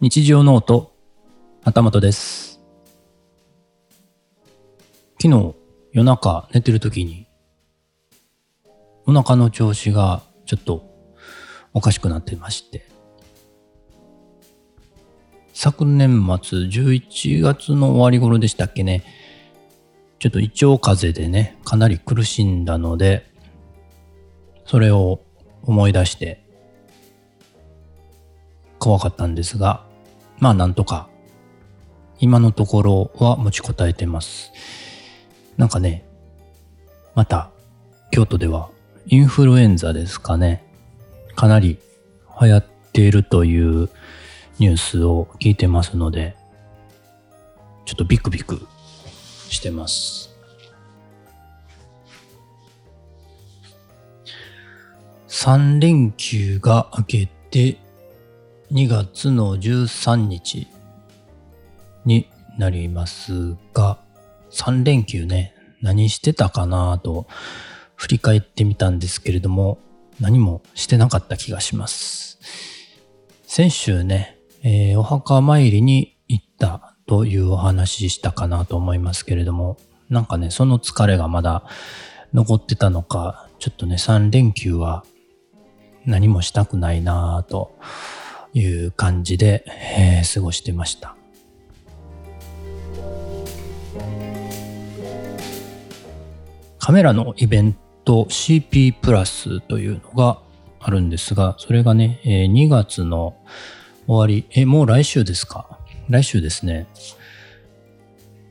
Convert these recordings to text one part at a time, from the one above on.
日常ノート、旗本です。昨日夜中寝てる時に、お腹の調子がちょっとおかしくなってまして、昨年末11月の終わり頃でしたっけね、ちょっと胃腸風邪でね、かなり苦しんだので、それを思い出して、怖かったんですが、まあなんとか、今のところは持ちこたえてます。なんかね、また、京都ではインフルエンザですかね、かなり流行っているというニュースを聞いてますので、ちょっとビクビクしてます。3連休が明けて2月の13日になりますが、3連休ね、何してたかなと振り返ってみたんですけれども、何もしてなかった気がします。先週ね、えーお墓参りに行ったというお話したかなと思いますけれども、なんかね、その疲れがまだ残ってたのか、ちょっとね、3連休は何もしたくないなぁという感じで、えー過ごしてました。カメラのイベント CP プラスというのがあるんですが、それがね、えー2月の終わり、え、もう来週ですか？来週ですね。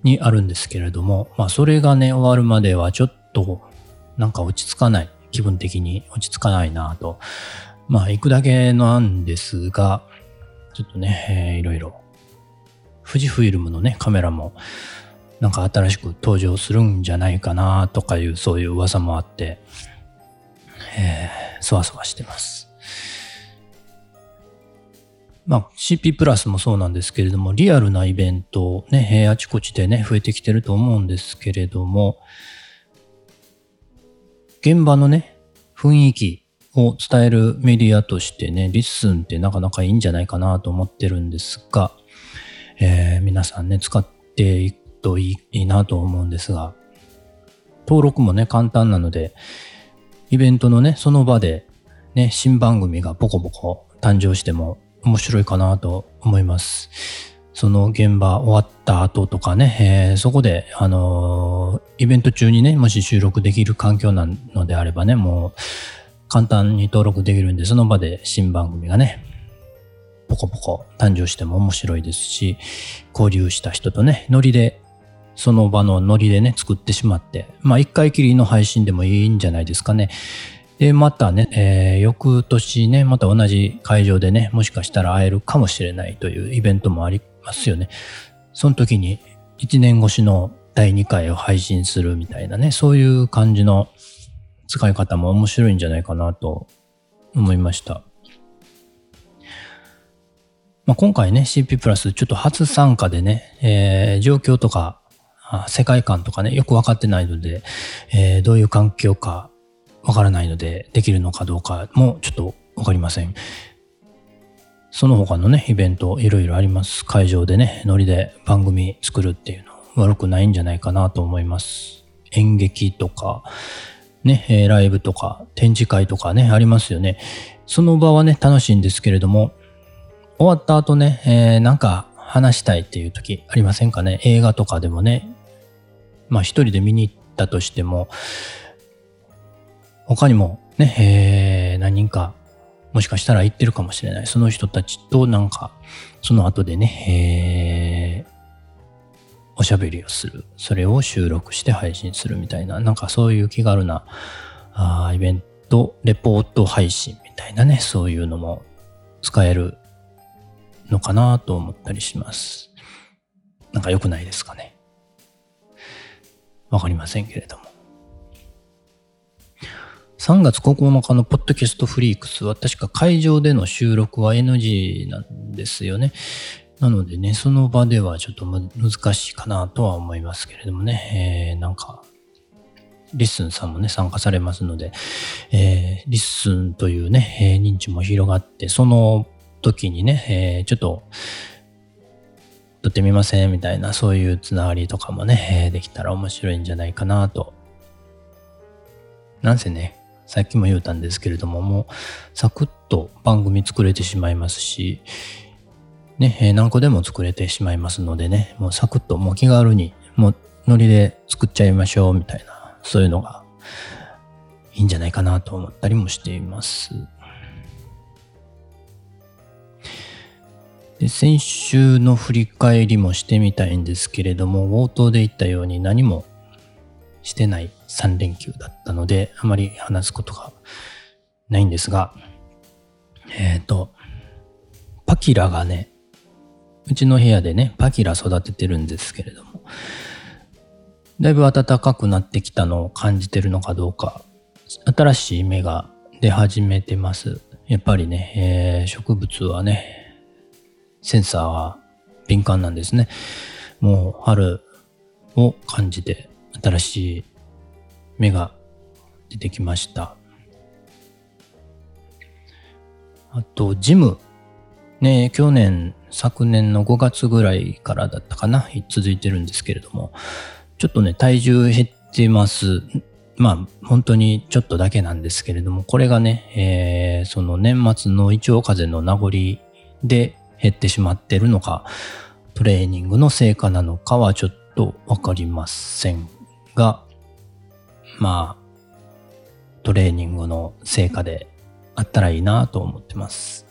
にあるんですけれども、まあそれがね、終わるまではちょっとなんか落ち着かない。気分的に落ち着かないなと。まあ行くだけなんですが、ちょっとね、えーいろいろ。富士フイルムのね、カメラもなんか新しく登場するんじゃないかなとかいうそういう噂もあって、えーそわそわしてます。まあ CP プラスもそうなんですけれども、リアルなイベントね、あちこちでね、増えてきてると思うんですけれども、現場のね、雰囲気を伝えるメディアとしてね、 LISTEN ってなかなかいいんじゃないかなと思ってるんですが、えー皆さんね、使っていくといいなと思うんですが、登録もね、簡単なので、イベントのね、その場で、ね、新番組がポコポコ誕生しても面白いかなと思います。その現場終わった後とかね、えーそこで、あのーイベント中にね、もし収録できる環境なのであればね、もう簡単に登録できるんで、その場で新番組がね、ポコポコ誕生しても面白いですし、交流した人とね、ノリで、その場のノリでね、作ってしまって、まあ一回きりの配信でもいいんじゃないですかね。で、またね、えー翌年ね、また同じ会場でね、もしかしたら会えるかもしれないというイベントもありますよね。その時に1年越しの第2回を配信するみたいなね、そういう感じの使い方も面白いんじゃないかなと思いました。まあ、今回ね、CP プラスちょっと初参加でね、えー状況とか、世界観とかね、よくわかってないので、えーどういう環境かわからないので、できるのかどうかもちょっとわかりません。その他のね、イベントいろいろあります。会場でね、ノリで番組作るっていうの悪くないんじゃないかなと思います。演劇とか、ね、えライブとか、展示会とかね、ありますよね。その場はね、楽しいんですけれども、終わった後ね、えーなんか話したいっていう時ありませんかね？映画とかでもね、まあ一人で見に行ったとしても、他にもね、えー何人かもしかしたら行ってるかもしれない。その人たちとなんか、その後でね、えーおしゃべりをする。それを収録して配信するみたいな、なんかそういう気軽なあイベント、レポート配信みたいなね、そういうのも使えるのかなと思ったりします。なんか良くないですかね。わかりませんけれども。3月9日のポッドキャストフリークスは確か会場での収録は NG なんですよね。なのでね、その場ではちょっと難しいかなとは思いますけれどもね、えーなんか、 LISTEN さんもね、参加されますので、えー LISTEN というね、えー認知も広がって、その時にね、えー、ちょっと、撮ってみませんみたいな、そういうつながりとかもね、えー、できたら面白いんじゃないかなと。なんせね、さっきも言うたんですけれども、もう、サクッと番組作れてしまいますし、ね、何個でも作れてしまいますのでね、もうサクッと、もう気軽に、もうノリで作っちゃいましょうみたいな、そういうのがいいんじゃないかなと思ったりもしています。で先週の振り返りもしてみたいんですけれども、冒頭で言ったように何もしてない3連休だったので、あまり話すことがないんですが、えっ、ー、と、パキラがね、うちの部屋でね、パキラ育ててるんですけれども、だいぶ暖かくなってきたのを感じてるのかどうか、新しい芽が出始めてます。やっぱりね、えー、植物はね、センサーは敏感なんですね。もう春を感じて新しい芽が出てきました。あと、ジム。ね、去年、昨年の5月ぐらいからだったかな、続いてるんですけれども、ちょっとね、体重減ってます。まあ、本当にちょっとだけなんですけれども、これがね、えー、その年末の胃腸風邪の名残で、減ってしまってるのか、トレーニングの成果なのかはちょっとわかりませんが、まあ、トレーニングの成果であったらいいなと思ってます。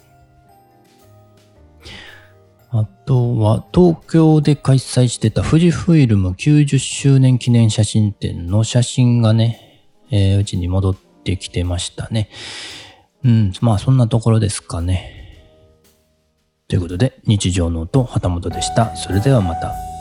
あとは、東京で開催してた富士フイルム90周年記念写真展の写真がね、えー、うちに戻ってきてましたね。うん、まあそんなところですかね。ということで、日常の音、旗本でした。それではまた。